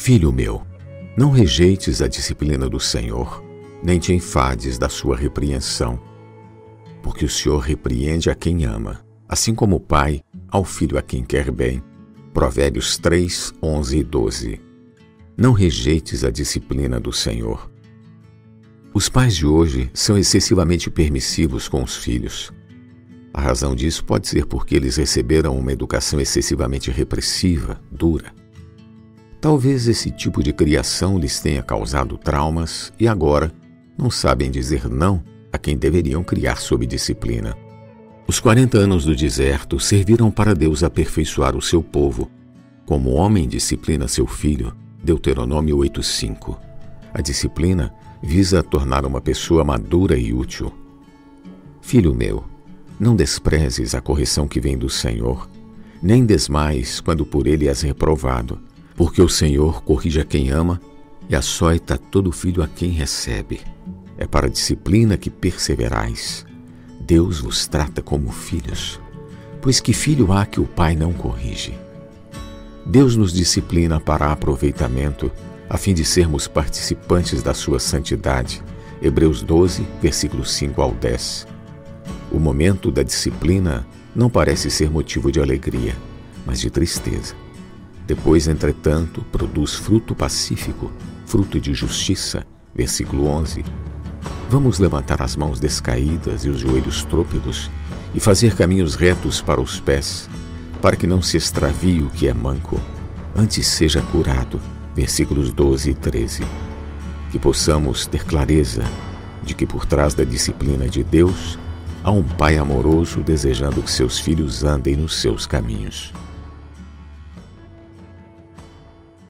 Filho meu, não rejeites a disciplina do Senhor, nem te enfades da sua repreensão, porque o Senhor repreende a quem ama, assim como o pai ao filho a quem quer bem. Provérbios 3, 11 e 12. Não rejeites a disciplina do Senhor. Os pais de hoje são excessivamente permissivos com os filhos. A razão disso pode ser porque eles receberam uma educação excessivamente repressiva, dura. Talvez esse tipo de criação lhes tenha causado traumas e agora não sabem dizer não a quem deveriam criar sob disciplina. Os 40 anos do deserto serviram para Deus aperfeiçoar o seu povo. Como o homem disciplina seu filho, Deuteronômio 8:5. A disciplina visa tornar uma pessoa madura e útil. Filho meu, não desprezes a correção que vem do Senhor, nem desmais quando por ele és reprovado, porque o Senhor corrige a quem ama e açoita todo filho a quem recebe. É para a disciplina que perseverais. Deus vos trata como filhos, pois que filho há que o pai não corrige? Deus nos disciplina para aproveitamento, a fim de sermos participantes da sua santidade. Hebreus 12, versículos 5 ao 10. O momento da disciplina não parece ser motivo de alegria, mas de tristeza. Depois, entretanto, produz fruto pacífico, fruto de justiça. Versículo 11. Vamos levantar as mãos descaídas e os joelhos trôpegos e fazer caminhos retos para os pés, para que não se extravie o que é manco, antes seja curado. Versículos 12 e 13. Que possamos ter clareza de que por trás da disciplina de Deus há um Pai amoroso desejando que seus filhos andem nos seus caminhos.